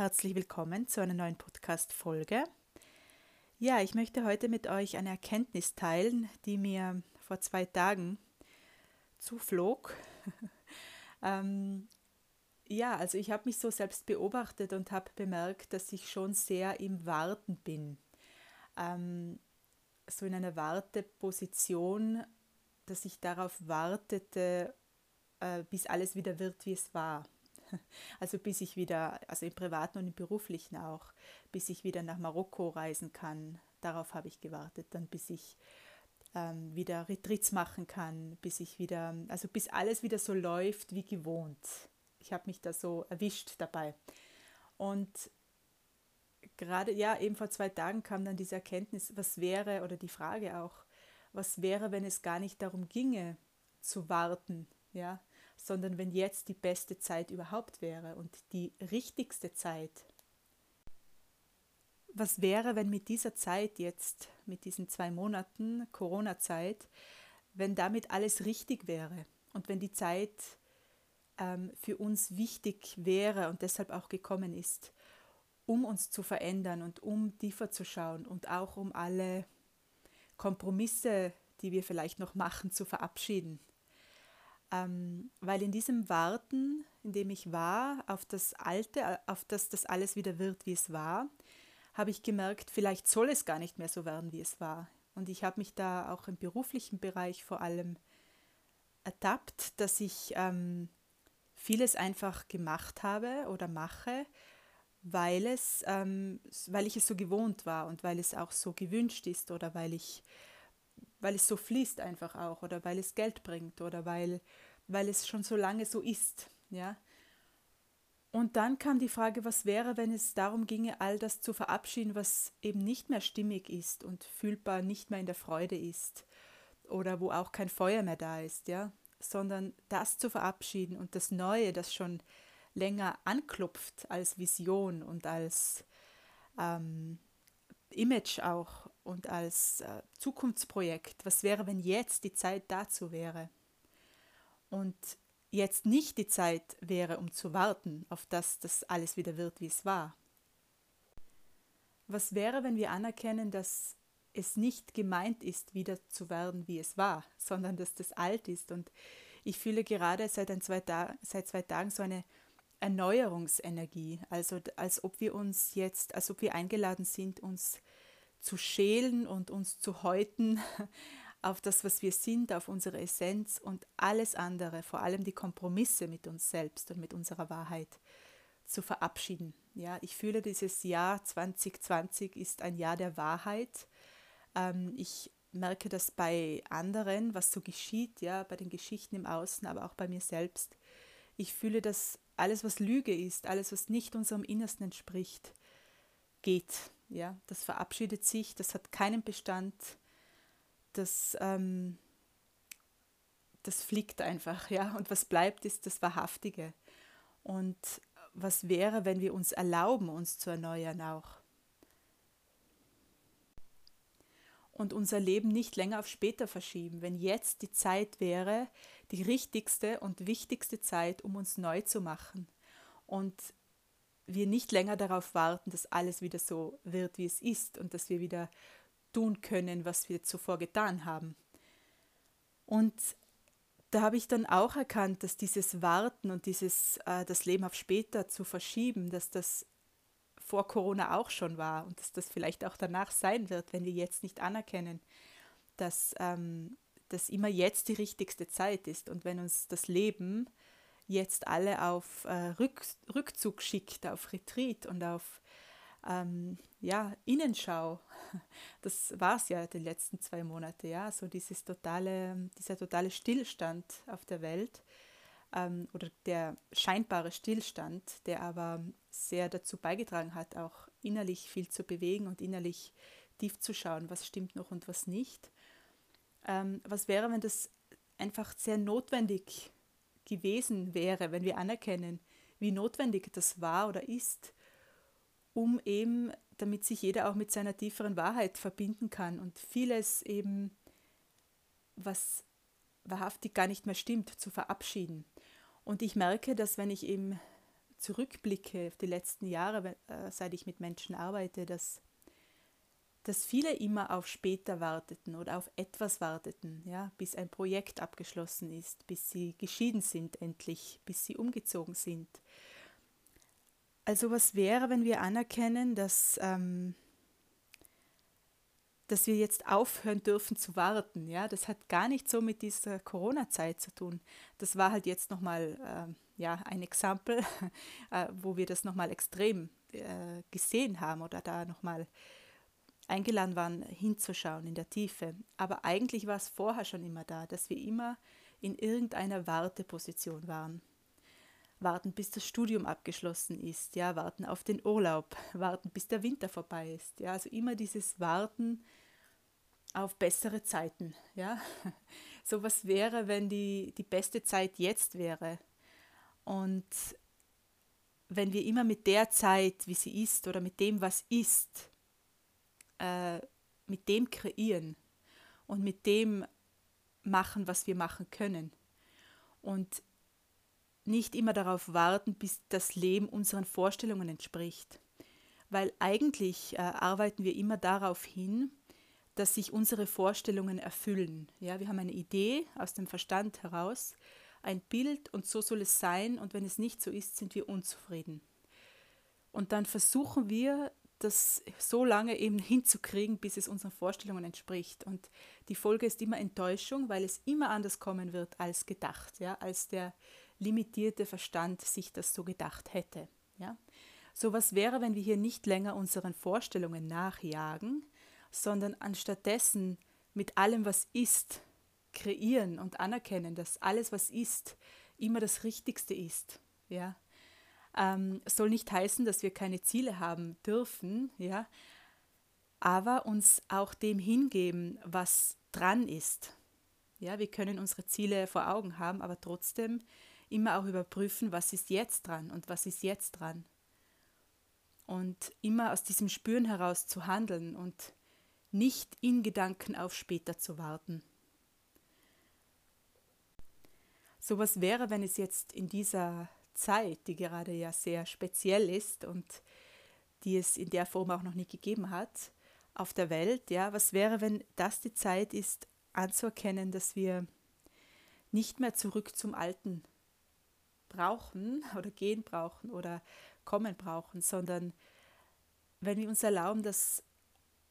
herzlich willkommen zu einer neuen Podcast-Folge. Ja, ich möchte heute mit euch eine Erkenntnis teilen, die mir vor zwei Tagen zuflog. ähm, ja, also ich habe mich so selbst beobachtet und habe bemerkt, dass ich schon sehr im Warten bin. Ähm, so in einer Warteposition, dass ich darauf wartete, äh, bis alles wieder wird, wie es war. Also bis ich wieder, also im privaten und im beruflichen auch, bis ich wieder nach Marokko reisen kann. Darauf habe ich gewartet, dann bis ich ähm, wieder Retreats machen kann, bis ich wieder, also bis alles wieder so läuft wie gewohnt. Ich habe mich da so erwischt dabei. Und gerade, ja, eben vor zwei Tagen kam dann diese Erkenntnis, was wäre, oder die Frage auch, was wäre, wenn es gar nicht darum ginge, zu warten, ja, sondern wenn jetzt die beste Zeit überhaupt wäre und die richtigste Zeit. Was wäre, wenn mit dieser Zeit jetzt, mit diesen zwei Monaten Corona-Zeit, wenn damit alles richtig wäre und wenn die Zeit ähm, für uns wichtig wäre und deshalb auch gekommen ist, um uns zu verändern und um tiefer zu schauen und auch um alle Kompromisse, die wir vielleicht noch machen, zu verabschieden ähm, weil in diesem Warten, in dem ich war, auf das Alte, auf das das alles wieder wird, wie es war, habe ich gemerkt, vielleicht soll es gar nicht mehr so werden, wie es war. Und ich habe mich da auch im beruflichen Bereich vor allem ertappt, dass ich ähm, vieles einfach gemacht habe oder mache, weil, es, ähm, weil ich es so gewohnt war und weil es auch so gewünscht ist oder weil ich weil es so fließt einfach auch oder weil es Geld bringt oder weil, weil es schon so lange so ist. Ja? Und dann kam die Frage, was wäre, wenn es darum ginge, all das zu verabschieden, was eben nicht mehr stimmig ist und fühlbar nicht mehr in der Freude ist oder wo auch kein Feuer mehr da ist, ja, sondern das zu verabschieden und das Neue, das schon länger anklopft als Vision und als ähm, Image auch und als äh, Zukunftsprojekt. Was wäre, wenn jetzt die Zeit dazu wäre? Und jetzt nicht die Zeit wäre, um zu warten, auf das das alles wieder wird, wie es war. Was wäre, wenn wir anerkennen, dass es nicht gemeint ist, wieder zu werden, wie es war, sondern dass das alt ist. Und ich fühle gerade seit, ein, zwei, Ta seit zwei Tagen so eine Erneuerungsenergie, also als ob wir uns jetzt, als ob wir eingeladen sind, uns zu schälen und uns zu häuten auf das, was wir sind, auf unsere Essenz und alles andere, vor allem die Kompromisse mit uns selbst und mit unserer Wahrheit zu verabschieden. Ja, ich fühle, dieses Jahr 2020 ist ein Jahr der Wahrheit. Ähm, ich merke das bei anderen, was so geschieht, ja, bei den Geschichten im Außen, aber auch bei mir selbst. Ich fühle, dass alles, was Lüge ist, alles, was nicht unserem Innersten entspricht, geht. Ja, das verabschiedet sich, das hat keinen Bestand, das, ähm, das fliegt einfach, ja. Und was bleibt, ist das Wahrhaftige. Und was wäre, wenn wir uns erlauben, uns zu erneuern auch? Und unser Leben nicht länger auf später verschieben, wenn jetzt die Zeit wäre, die richtigste und wichtigste Zeit, um uns neu zu machen. Und wir nicht länger darauf warten, dass alles wieder so wird, wie es ist und dass wir wieder tun können, was wir zuvor getan haben. Und da habe ich dann auch erkannt, dass dieses Warten und dieses äh, das Leben auf später zu verschieben, dass das vor Corona auch schon war und dass das vielleicht auch danach sein wird, wenn wir jetzt nicht anerkennen, dass, ähm, dass immer jetzt die richtigste Zeit ist und wenn uns das Leben jetzt alle auf äh, Rück, Rückzug schickt, auf Retreat und auf ähm, ja, Innenschau. Das war es ja die letzten zwei Monate, ja, so dieses totale, dieser totale Stillstand auf der Welt ähm, oder der scheinbare Stillstand, der aber sehr dazu beigetragen hat, auch innerlich viel zu bewegen und innerlich tief zu schauen, was stimmt noch und was nicht. Ähm, was wäre, wenn das einfach sehr notwendig gewesen wäre, wenn wir anerkennen, wie notwendig das war oder ist, um eben, damit sich jeder auch mit seiner tieferen Wahrheit verbinden kann und vieles eben, was wahrhaftig gar nicht mehr stimmt, zu verabschieden. Und ich merke, dass wenn ich eben zurückblicke auf die letzten Jahre, äh, seit ich mit Menschen arbeite, dass, dass viele immer auf später warteten oder auf etwas warteten, ja, bis ein Projekt abgeschlossen ist, bis sie geschieden sind endlich, bis sie umgezogen sind. Also was wäre, wenn wir anerkennen, dass, ähm, dass wir jetzt aufhören dürfen zu warten. Ja, das hat gar nicht so mit dieser Corona-Zeit zu tun. Das war halt jetzt nochmal äh, ja, ein Exempel, äh, wo wir das nochmal extrem äh, gesehen haben oder da nochmal eingeladen waren, hinzuschauen in der Tiefe. Aber eigentlich war es vorher schon immer da, dass wir immer in irgendeiner Warteposition waren. Warten, bis das Studium abgeschlossen ist, ja, warten auf den Urlaub, warten, bis der Winter vorbei ist. Ja, also immer dieses Warten auf bessere Zeiten. Ja? So was wäre, wenn die, die beste Zeit jetzt wäre. Und wenn wir immer mit der Zeit, wie sie ist, oder mit dem, was ist, äh, mit dem kreieren und mit dem machen, was wir machen können. Und nicht immer darauf warten, bis das Leben unseren Vorstellungen entspricht. Weil eigentlich äh, arbeiten wir immer darauf hin, dass sich unsere Vorstellungen erfüllen. Ja, wir haben eine Idee aus dem Verstand heraus, ein Bild und so soll es sein und wenn es nicht so ist, sind wir unzufrieden. Und dann versuchen wir, das so lange eben hinzukriegen, bis es unseren Vorstellungen entspricht. Und die Folge ist immer Enttäuschung, weil es immer anders kommen wird als gedacht, ja, als der limitierte Verstand sich das so gedacht hätte. Ja. So was wäre, wenn wir hier nicht länger unseren Vorstellungen nachjagen, sondern anstattdessen mit allem, was ist, kreieren und anerkennen, dass alles, was ist, immer das Richtigste ist. Ja? Ähm, soll nicht heißen, dass wir keine Ziele haben dürfen, ja? aber uns auch dem hingeben, was dran ist. Ja, wir können unsere Ziele vor Augen haben, aber trotzdem immer auch überprüfen, was ist jetzt dran und was ist jetzt dran. Und immer aus diesem Spüren heraus zu handeln und nicht in Gedanken auf später zu warten. So was wäre, wenn es jetzt in dieser Zeit, die gerade ja sehr speziell ist und die es in der Form auch noch nie gegeben hat, auf der Welt, ja, was wäre, wenn das die Zeit ist, anzuerkennen, dass wir nicht mehr zurück zum Alten brauchen oder gehen brauchen oder kommen brauchen, sondern wenn wir uns erlauben, dass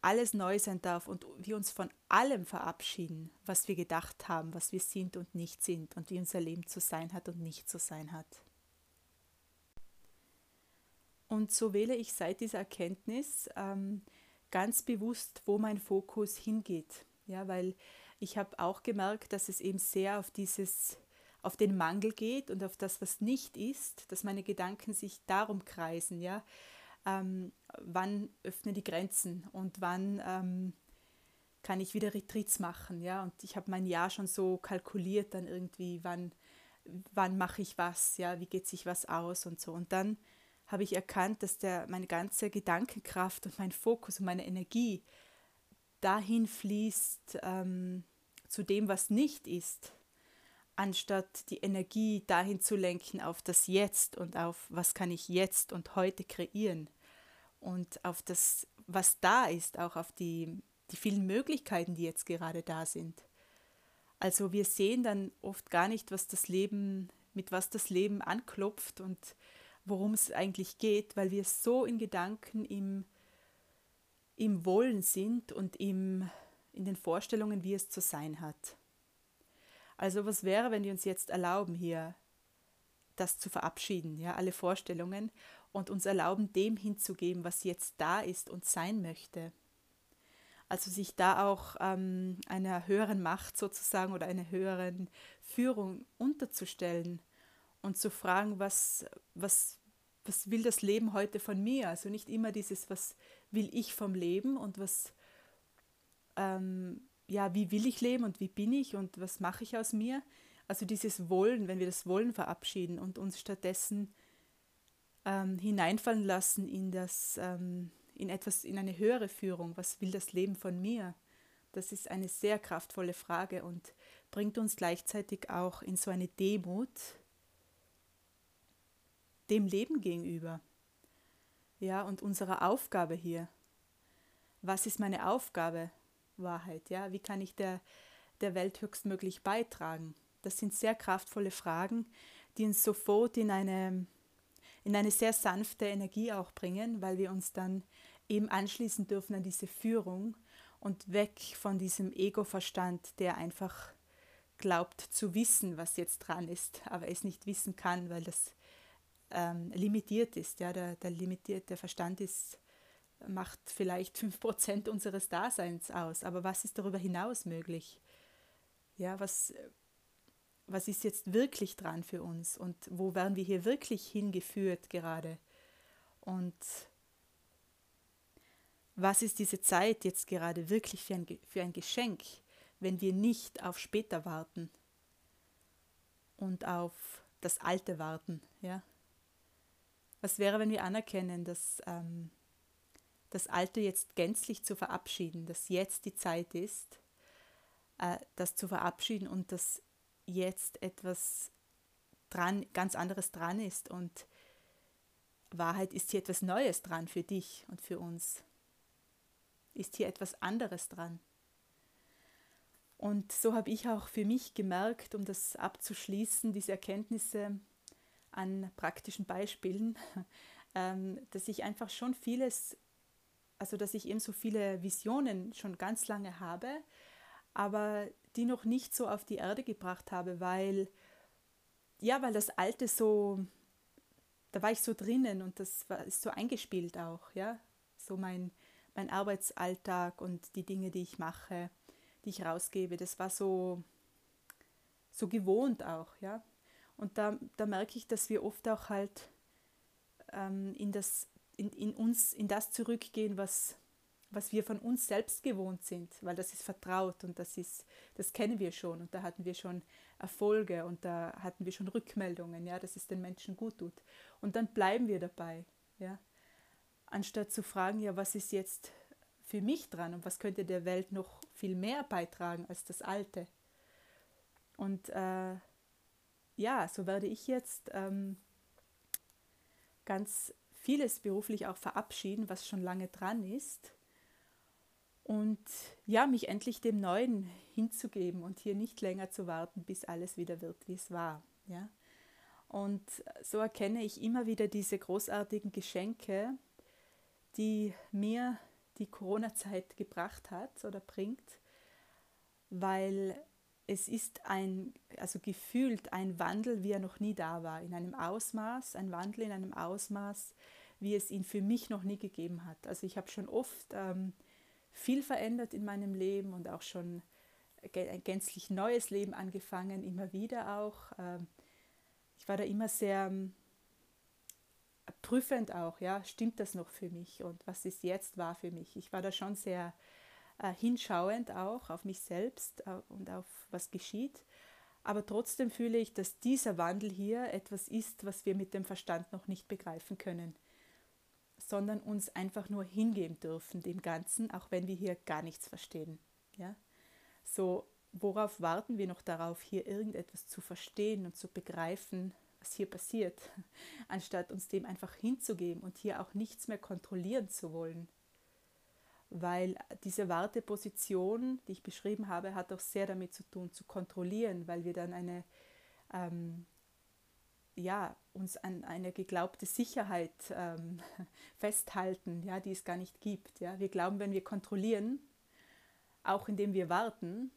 alles neu sein darf und wir uns von allem verabschieden, was wir gedacht haben, was wir sind und nicht sind und wie unser Leben zu sein hat und nicht zu sein hat. Und so wähle ich seit dieser Erkenntnis ähm, ganz bewusst, wo mein Fokus hingeht. Ja, weil ich habe auch gemerkt, dass es eben sehr auf dieses, auf den Mangel geht und auf das, was nicht ist, dass meine Gedanken sich darum kreisen, ja, ähm, wann öffnen die Grenzen und wann ähm, kann ich wieder Retreats machen. Ja? Und ich habe mein Jahr schon so kalkuliert, dann irgendwie, wann, wann mache ich was, ja, wie geht sich was aus und so. Und dann habe ich erkannt, dass der, meine ganze Gedankenkraft und mein Fokus und meine Energie dahin fließt ähm, zu dem, was nicht ist, anstatt die Energie dahin zu lenken auf das Jetzt und auf was kann ich jetzt und heute kreieren und auf das, was da ist, auch auf die, die vielen Möglichkeiten, die jetzt gerade da sind. Also wir sehen dann oft gar nicht, was das Leben, mit was das Leben anklopft und worum es eigentlich geht, weil wir so in Gedanken im, im Wollen sind und im, in den Vorstellungen, wie es zu sein hat. Also was wäre, wenn wir uns jetzt erlauben, hier das zu verabschieden, ja, alle Vorstellungen und uns erlauben, dem hinzugeben, was jetzt da ist und sein möchte. Also sich da auch ähm, einer höheren Macht sozusagen oder einer höheren Führung unterzustellen und zu fragen, was, was, was will das Leben heute von mir? Also nicht immer dieses, was will ich vom Leben und was, ähm, ja, wie will ich leben und wie bin ich und was mache ich aus mir? Also dieses Wollen, wenn wir das Wollen verabschieden und uns stattdessen ähm, hineinfallen lassen in das, ähm, in etwas, in eine höhere Führung. Was will das Leben von mir? Das ist eine sehr kraftvolle Frage und bringt uns gleichzeitig auch in so eine Demut, dem Leben gegenüber. Ja, und unserer Aufgabe hier. Was ist meine Aufgabe? Wahrheit, ja? Wie kann ich der, der Welt höchstmöglich beitragen? Das sind sehr kraftvolle Fragen, die uns sofort in eine, in eine sehr sanfte Energie auch bringen, weil wir uns dann eben anschließen dürfen an diese Führung und weg von diesem Ego-Verstand, der einfach glaubt zu wissen, was jetzt dran ist, aber es nicht wissen kann, weil das ähm, limitiert ist. Ja, der, der limitierte Verstand ist, macht vielleicht 5% unseres Daseins aus, aber was ist darüber hinaus möglich? Ja, was, was ist jetzt wirklich dran für uns und wo werden wir hier wirklich hingeführt gerade? Und was ist diese Zeit jetzt gerade wirklich für ein, für ein Geschenk, wenn wir nicht auf später warten und auf das Alte warten? Ja? Was wäre, wenn wir anerkennen, dass ähm, das Alte jetzt gänzlich zu verabschieden, dass jetzt die Zeit ist, äh, das zu verabschieden und dass jetzt etwas dran, ganz anderes dran ist und Wahrheit ist hier etwas Neues dran für dich und für uns ist hier etwas anderes dran. Und so habe ich auch für mich gemerkt, um das abzuschließen, diese Erkenntnisse an praktischen Beispielen, ähm, dass ich einfach schon vieles, also dass ich eben so viele Visionen schon ganz lange habe, aber die noch nicht so auf die Erde gebracht habe, weil, ja, weil das Alte so, da war ich so drinnen und das war, ist so eingespielt auch, ja, so mein, mein Arbeitsalltag und die Dinge, die ich mache, die ich rausgebe, das war so, so gewohnt auch, ja. Und da, da merke ich, dass wir oft auch halt ähm, in, das, in, in uns, in das zurückgehen, was, was wir von uns selbst gewohnt sind, weil das ist vertraut und das ist, das kennen wir schon und da hatten wir schon Erfolge und da hatten wir schon Rückmeldungen, ja, dass es den Menschen gut tut. Und dann bleiben wir dabei, ja anstatt zu fragen, ja, was ist jetzt für mich dran und was könnte der Welt noch viel mehr beitragen als das Alte. Und äh, ja, so werde ich jetzt ähm, ganz vieles beruflich auch verabschieden, was schon lange dran ist. Und ja, mich endlich dem Neuen hinzugeben und hier nicht länger zu warten, bis alles wieder wird, wie es war. Ja? Und so erkenne ich immer wieder diese großartigen Geschenke, die mir die Corona-Zeit gebracht hat oder bringt, weil es ist ein, also gefühlt ein Wandel, wie er noch nie da war, in einem Ausmaß, ein Wandel in einem Ausmaß, wie es ihn für mich noch nie gegeben hat. Also ich habe schon oft ähm, viel verändert in meinem Leben und auch schon ein gänzlich neues Leben angefangen, immer wieder auch. Ähm, ich war da immer sehr prüfend auch, ja, stimmt das noch für mich und was ist jetzt wahr für mich? Ich war da schon sehr äh, hinschauend auch auf mich selbst äh, und auf was geschieht. Aber trotzdem fühle ich, dass dieser Wandel hier etwas ist, was wir mit dem Verstand noch nicht begreifen können, sondern uns einfach nur hingeben dürfen dem Ganzen, auch wenn wir hier gar nichts verstehen. Ja? So, worauf warten wir noch darauf, hier irgendetwas zu verstehen und zu begreifen, was hier passiert, anstatt uns dem einfach hinzugeben und hier auch nichts mehr kontrollieren zu wollen. Weil diese Warteposition, die ich beschrieben habe, hat auch sehr damit zu tun, zu kontrollieren, weil wir dann eine, ähm, ja, uns an eine geglaubte Sicherheit ähm, festhalten, ja, die es gar nicht gibt. Ja. Wir glauben, wenn wir kontrollieren, auch indem wir warten,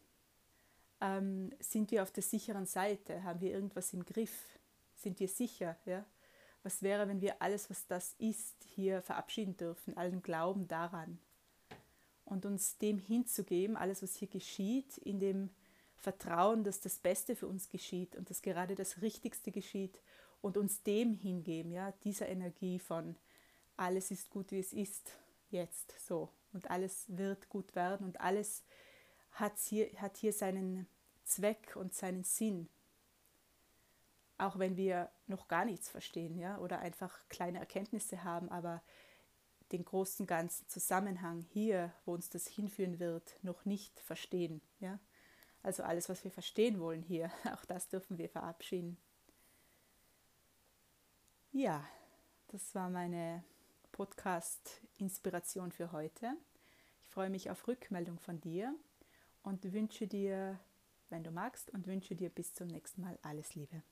ähm, sind wir auf der sicheren Seite, haben wir irgendwas im Griff sind wir sicher? Ja? Was wäre, wenn wir alles, was das ist, hier verabschieden dürfen, allen Glauben daran und uns dem hinzugeben, alles, was hier geschieht, in dem Vertrauen, dass das Beste für uns geschieht und dass gerade das Richtigste geschieht und uns dem hingeben, ja, dieser Energie von alles ist gut, wie es ist, jetzt so. Und alles wird gut werden und alles hat hier, hat hier seinen Zweck und seinen Sinn. Auch wenn wir noch gar nichts verstehen, ja, oder einfach kleine Erkenntnisse haben, aber den großen ganzen Zusammenhang hier, wo uns das hinführen wird, noch nicht verstehen, ja. Also alles, was wir verstehen wollen hier, auch das dürfen wir verabschieden. Ja, das war meine Podcast-Inspiration für heute. Ich freue mich auf Rückmeldung von dir und wünsche dir, wenn du magst, und wünsche dir bis zum nächsten Mal alles Liebe.